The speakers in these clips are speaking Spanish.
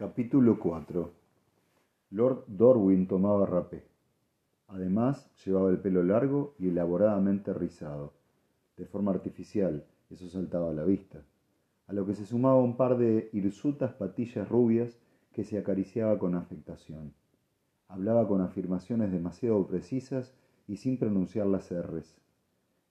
Capítulo 4 Lord Dorwin tomaba rapé. Además, llevaba el pelo largo y elaboradamente rizado. De forma artificial, eso saltaba a la vista. A lo que se sumaba un par de hirsutas patillas rubias que se acariciaba con afectación. Hablaba con afirmaciones demasiado precisas y sin pronunciar las R's.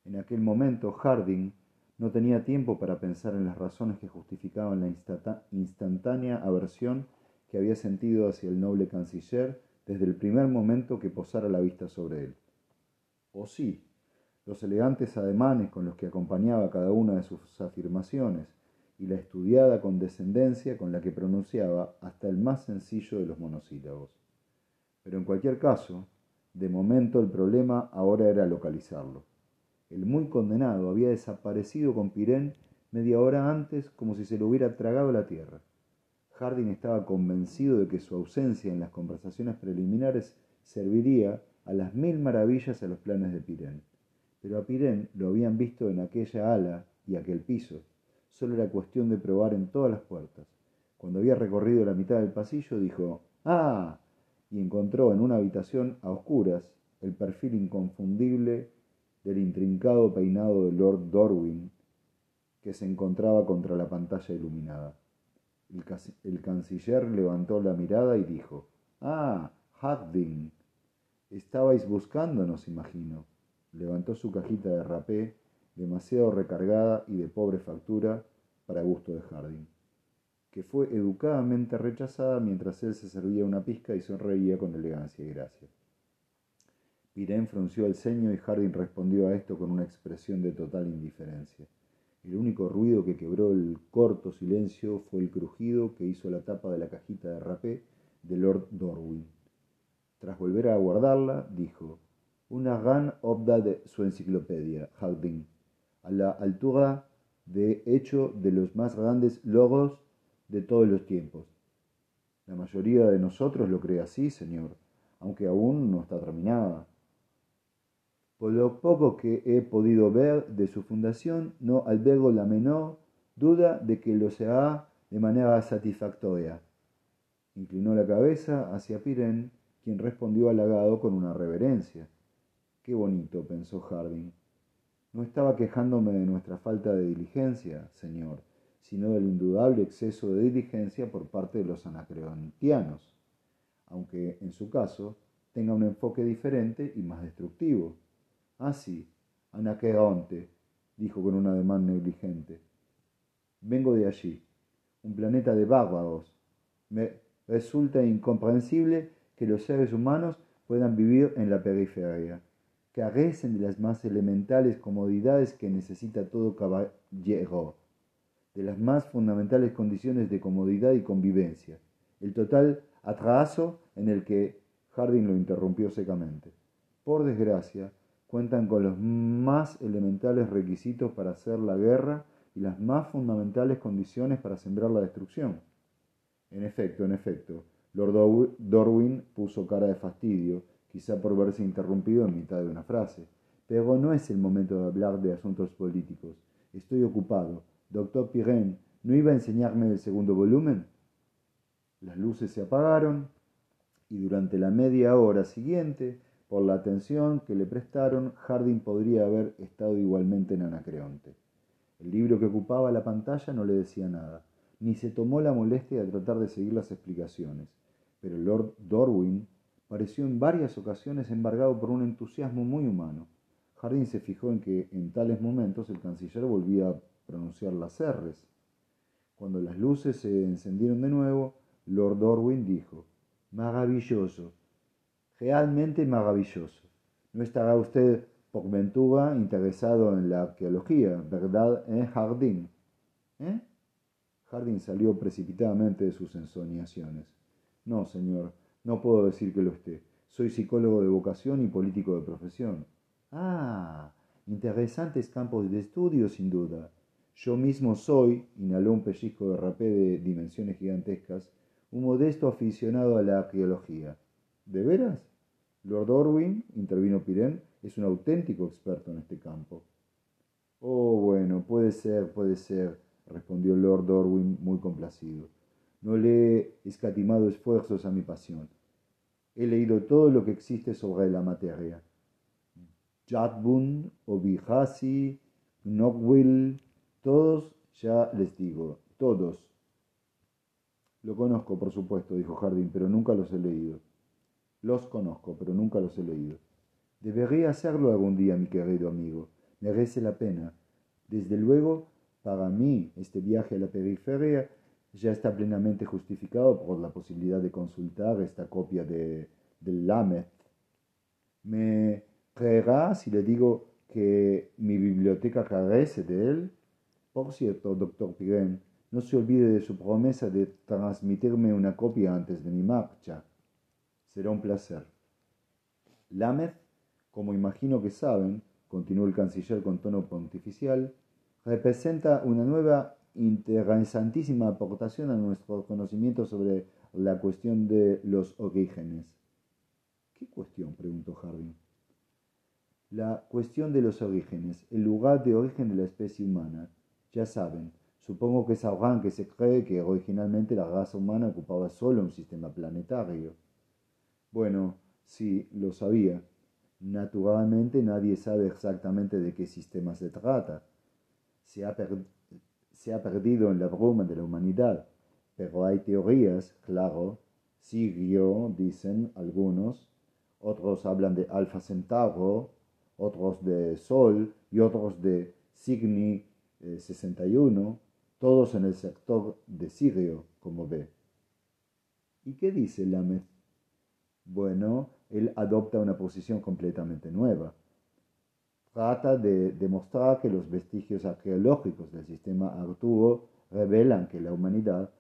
En aquel momento, Harding no tenía tiempo para pensar en las razones que justificaban la instantánea aversión que había sentido hacia el noble canciller desde el primer momento que posara la vista sobre él. O sí, los elegantes ademanes con los que acompañaba cada una de sus afirmaciones y la estudiada condescendencia con la que pronunciaba hasta el más sencillo de los monosílabos. Pero en cualquier caso, de momento el problema ahora era localizarlo. El muy condenado había desaparecido con Pirén media hora antes como si se lo hubiera tragado la tierra. Harding estaba convencido de que su ausencia en las conversaciones preliminares serviría a las mil maravillas a los planes de Pirén. Pero a Pirén lo habían visto en aquella ala y aquel piso. Solo era cuestión de probar en todas las puertas. Cuando había recorrido la mitad del pasillo, dijo ¡Ah! y encontró en una habitación a oscuras el perfil inconfundible del intrincado peinado de Lord Dorwin que se encontraba contra la pantalla iluminada. El, canciller levantó la mirada y dijo, Ah, Harding, estabais buscándonos, imagino. Levantó su cajita de rapé, demasiado recargada y de pobre factura para gusto de Harding, que fue educadamente rechazada mientras él se servía una pizca y sonreía con elegancia y gracia. Pirén frunció el ceño y Harding respondió a esto con una expresión de total indiferencia. El único ruido que quebró el corto silencio fue el crujido que hizo la tapa de la cajita de rapé de Lord Dorwin. Tras volver a guardarla, dijo, una gran obra de su enciclopedia, Harding, a la altura de hecho de los más grandes logros de todos los tiempos. La mayoría de nosotros lo cree así, señor, aunque aún no está terminada. Por lo poco que he podido ver de su fundación, no albergo la menor duda de que lo será de manera satisfactoria. Inclinó la cabeza hacia Pirén, quien respondió halagado con una reverencia. Qué bonito, pensó Harding. No estaba quejándome de nuestra falta de diligencia, señor, sino del indudable exceso de diligencia por parte de los anacreontianos, aunque en su caso tenga un enfoque diferente y más destructivo. Ah, sí, Anaqueronte, dijo con un ademán negligente. Vengo de allí, un planeta de bárbaros. Me resulta incomprensible que los seres humanos puedan vivir en la periferia. Carecen de las más elementales comodidades que necesita todo caballero, de las más fundamentales condiciones de comodidad y convivencia. El total atraso en el que Harding lo interrumpió secamente. Por desgracia, cuentan con los más elementales requisitos para hacer la guerra y las más fundamentales condiciones para sembrar la destrucción. En efecto, en efecto, Lord Dorwin puso cara de fastidio, quizá por verse interrumpido en mitad de una frase. Pero no es el momento de hablar de asuntos políticos. Estoy ocupado. Doctor Pirén, ¿no iba a enseñarme el segundo volumen? Las luces se apagaron y durante la media hora siguiente por la atención que le prestaron, Harding podría haber estado igualmente en Anacreonte. El libro que ocupaba la pantalla no le decía nada, ni se tomó la molestia de tratar de seguir las explicaciones, pero Lord Dorwin pareció en varias ocasiones embargado por un entusiasmo muy humano. Harding se fijó en que en tales momentos el canciller volvía a pronunciar las R's. Cuando las luces se encendieron de nuevo, Lord Dorwin dijo, Maravilloso, realmente maravilloso. ¿No estará usted, por ventura, interesado en la arqueología, verdad, eh, Jardín? ¿Eh? Jardín salió precipitadamente de sus ensoñaciones. No, señor, no puedo decir que lo esté. Soy psicólogo de vocación y político de profesión. Ah, interesantes campos de estudio, sin duda. Yo mismo soy, inhaló un pellizco de rapé de dimensiones gigantescas, un modesto aficionado a la arqueología. ¿De veras? Lord Orwin, intervino Pirén, es un auténtico experto en este campo. Oh, bueno, puede ser, puede ser, respondió Lord Orwin muy complacido. No le he escatimado esfuerzos a mi pasión. He leído todo lo que existe sobre la materia. Jadbun, Obihasi, Nogwil, todos ya les digo, todos. Lo conozco, por supuesto, dijo Jardín, pero nunca los he leído. Los conozco, pero nunca los he leído. Debería hacerlo algún día, mi querido amigo. Merece la pena. Desde luego, para mí, este viaje a la periferia ya está plenamente justificado por la posibilidad de consultar esta copia de, del Lamet. ¿Me creerá si le digo que mi biblioteca carece de él? Por cierto, doctor Pirén, no se olvide de su promesa de transmitirme una copia antes de mi marcha. Será un placer. Lameth, como imagino que saben, continuó el canciller con tono pontificial, representa una nueva interesantísima aportación a nuestro conocimiento sobre la cuestión de los orígenes. ¿Qué cuestión? preguntó Harding. La cuestión de los orígenes, el lugar de origen de la especie humana. Ya saben, supongo que sabrán que se cree que originalmente la raza humana ocupaba solo un sistema planetario. Bueno, sí, lo sabía. Naturalmente nadie sabe exactamente de qué sistema se trata. Se ha, perdido en la bruma de la humanidad, pero hay teorías, claro. Sirio, dicen algunos, otros hablan de Alfa Centauro, otros de Sol y otros de Cygni 61, eh, todos en el sector de Sirio, como ve. ¿Y qué dice Lameth? Bueno, él adopta una posición completamente nueva. Trata de demostrar que los vestigios arqueológicos del sistema Arturo revelan que la humanidad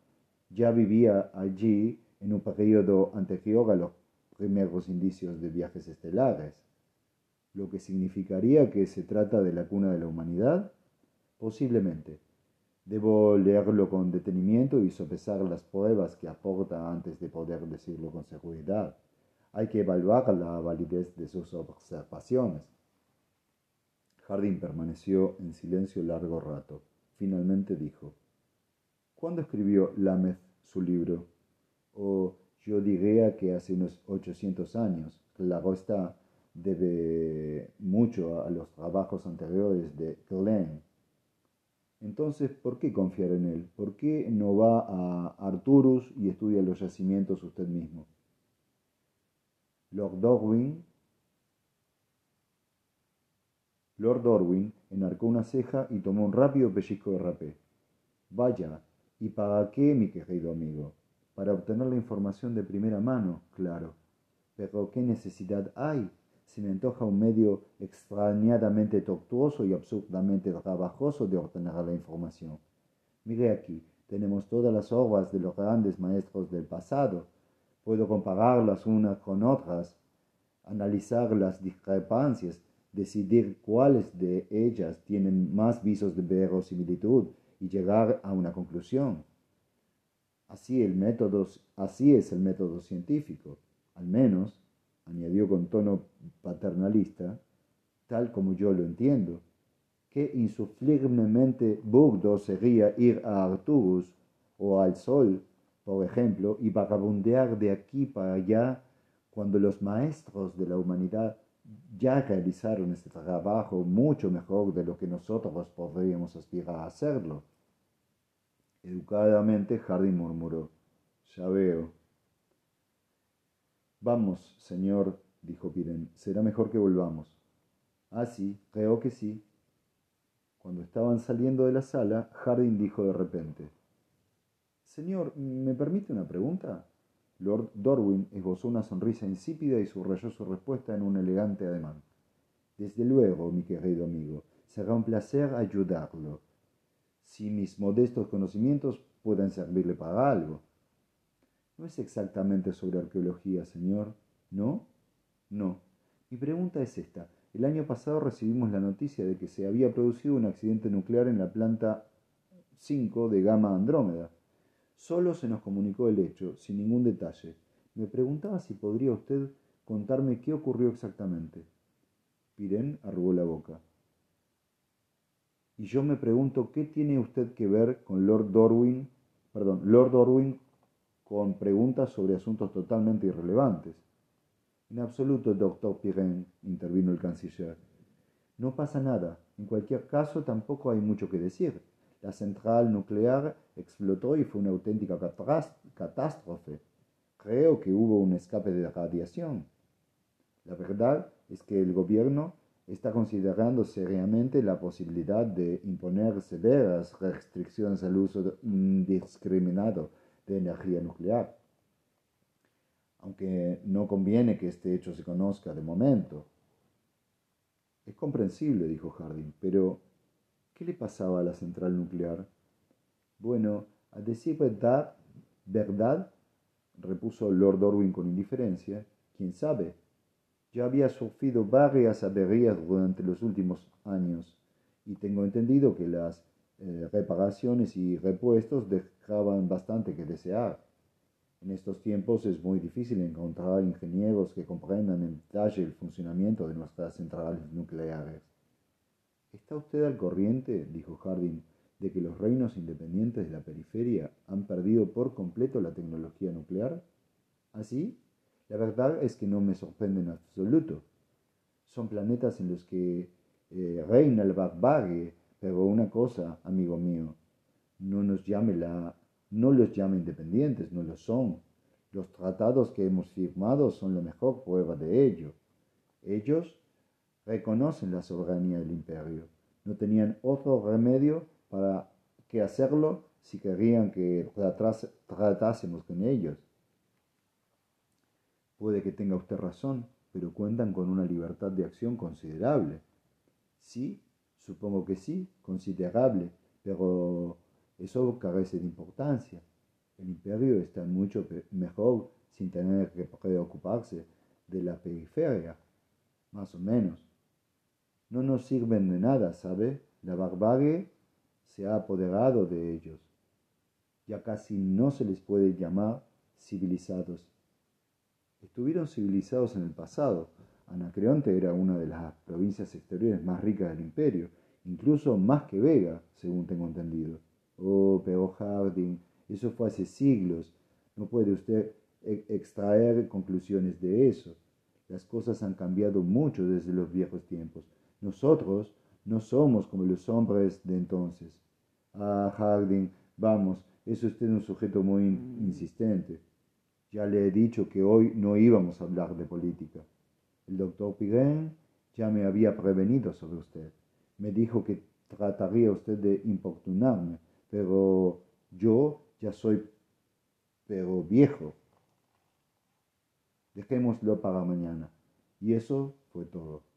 ya vivía allí en un periodo anterior a los primeros indicios de viajes estelares, lo que significaría que se trata de la cuna de la humanidad, posiblemente. Debo leerlo con detenimiento y sopesar las pruebas que aporta antes de poder decirlo con seguridad. Hay que evaluar la validez de sus observaciones. Jardín permaneció en silencio largo rato. Finalmente dijo, ¿Cuándo escribió Lameth su libro? O yo diría que hace unos 800 años. Claro está, debe mucho a los trabajos anteriores de Glenn. Entonces, ¿por qué confiar en él? ¿Por qué no va a Arturus y estudia los yacimientos usted mismo? Lord Darwin, Lord Darwin enarcó una ceja y tomó un rápido pellizco de rapé. Vaya, ¿y para qué, mi querido amigo? Para obtener la información de primera mano, claro. Pero ¿qué necesidad hay? Se me antoja un medio extrañadamente tortuoso y absurdamente trabajoso de obtener la información. Mire aquí, tenemos todas las obras de los grandes maestros del pasado, Puedo compararlas unas con otras, analizar las discrepancias, decidir cuáles de ellas tienen más visos de verosimilitud y llegar a una conclusión. Así, el método, así es el método científico, al menos, añadió con tono paternalista, tal como yo lo entiendo. Qué insufliblemente burdo sería ir a Arturus o al Sol por ejemplo, y vagabundear de aquí para allá cuando los maestros de la humanidad ya realizaron este trabajo mucho mejor de lo que nosotros podríamos aspirar a hacerlo. Educadamente Hardy murmuró, ya veo. Vamos, señor, dijo Piren, será mejor que volvamos. Ah, sí, creo que sí. Cuando estaban saliendo de la sala, Harding dijo de repente, Señor, ¿me permite una pregunta? Lord Dorwin esbozó una sonrisa insípida y subrayó su respuesta en un elegante ademán. Desde luego, mi querido amigo, será un placer ayudarlo, si mis modestos conocimientos pueden servirle para algo. No es exactamente sobre arqueología, señor, ¿no? No. Mi pregunta es esta. El año pasado recibimos la noticia de que se había producido un accidente nuclear en la planta 5 de Gamma Andrómeda. Solo se nos comunicó el hecho, sin ningún detalle. Me preguntaba si podría usted contarme qué ocurrió exactamente. Pirén arrugó la boca. Y yo me pregunto qué tiene usted que ver con Lord Darwin, perdón, Lord Darwin con preguntas sobre asuntos totalmente irrelevantes. En absoluto, doctor Pirén, intervino el canciller. No pasa nada. En cualquier caso, tampoco hay mucho que decir. La central nuclear explotó y fue una auténtica catástrofe. Creo que hubo un escape de radiación. La verdad es que el gobierno está considerando seriamente la posibilidad de imponer severas restricciones al uso indiscriminado de energía nuclear. Aunque no conviene que este hecho se conozca de momento. Es comprensible, dijo Harding, pero ¿qué le pasaba a la central nuclear? Bueno, a decir verdad, verdad, repuso Lord Orwin con indiferencia, quién sabe, ya había sufrido varias averías durante los últimos años y tengo entendido que las eh, reparaciones y repuestos dejaban bastante que desear. En estos tiempos es muy difícil encontrar ingenieros que comprendan en detalle el funcionamiento de nuestras centrales nucleares. ¿Está usted al corriente, dijo Harding, de que los reinos independientes de la periferia han perdido por completo la tecnología nuclear? ¿Así? La verdad es que no me sorprende en absoluto. Son planetas en los que eh, reina el barbarie, pero una cosa, amigo mío, no nos llame la, no los llame independientes, no lo son. Los tratados que hemos firmado son la mejor prueba de ello. Ellos reconocen la soberanía del imperio. No tenían otro remedio para que hacerlo si querían que tratásemos con ellos. Puede que tenga usted razón, pero cuentan con una libertad de acción considerable. Sí, supongo que sí, considerable, pero eso carece de importancia. El imperio está mucho mejor sin tener que preocuparse de la periferia, más o menos. No nos sirven de nada, ¿sabe? La barbarie se ha apoderado de ellos. Ya casi no se les puede llamar civilizados estuvieron civilizados en el pasado. Anacreonte era una de las provincias exteriores más ricas del imperio, incluso más que Vega, según tengo entendido. Oh, pero Harding, eso fue hace siglos. No puede usted e-, extraer conclusiones de eso. Las cosas han cambiado mucho desde los viejos tiempos. Nosotros no somos como los hombres de entonces. Ah, Harding, vamos, es usted un sujeto muy insistente. Ya le he dicho que hoy no íbamos a hablar de política. El doctor Pirén ya me había prevenido sobre usted. Me dijo que trataría usted de importunarme, pero yo ya soy pero viejo. Dejémoslo para mañana. Y eso fue todo.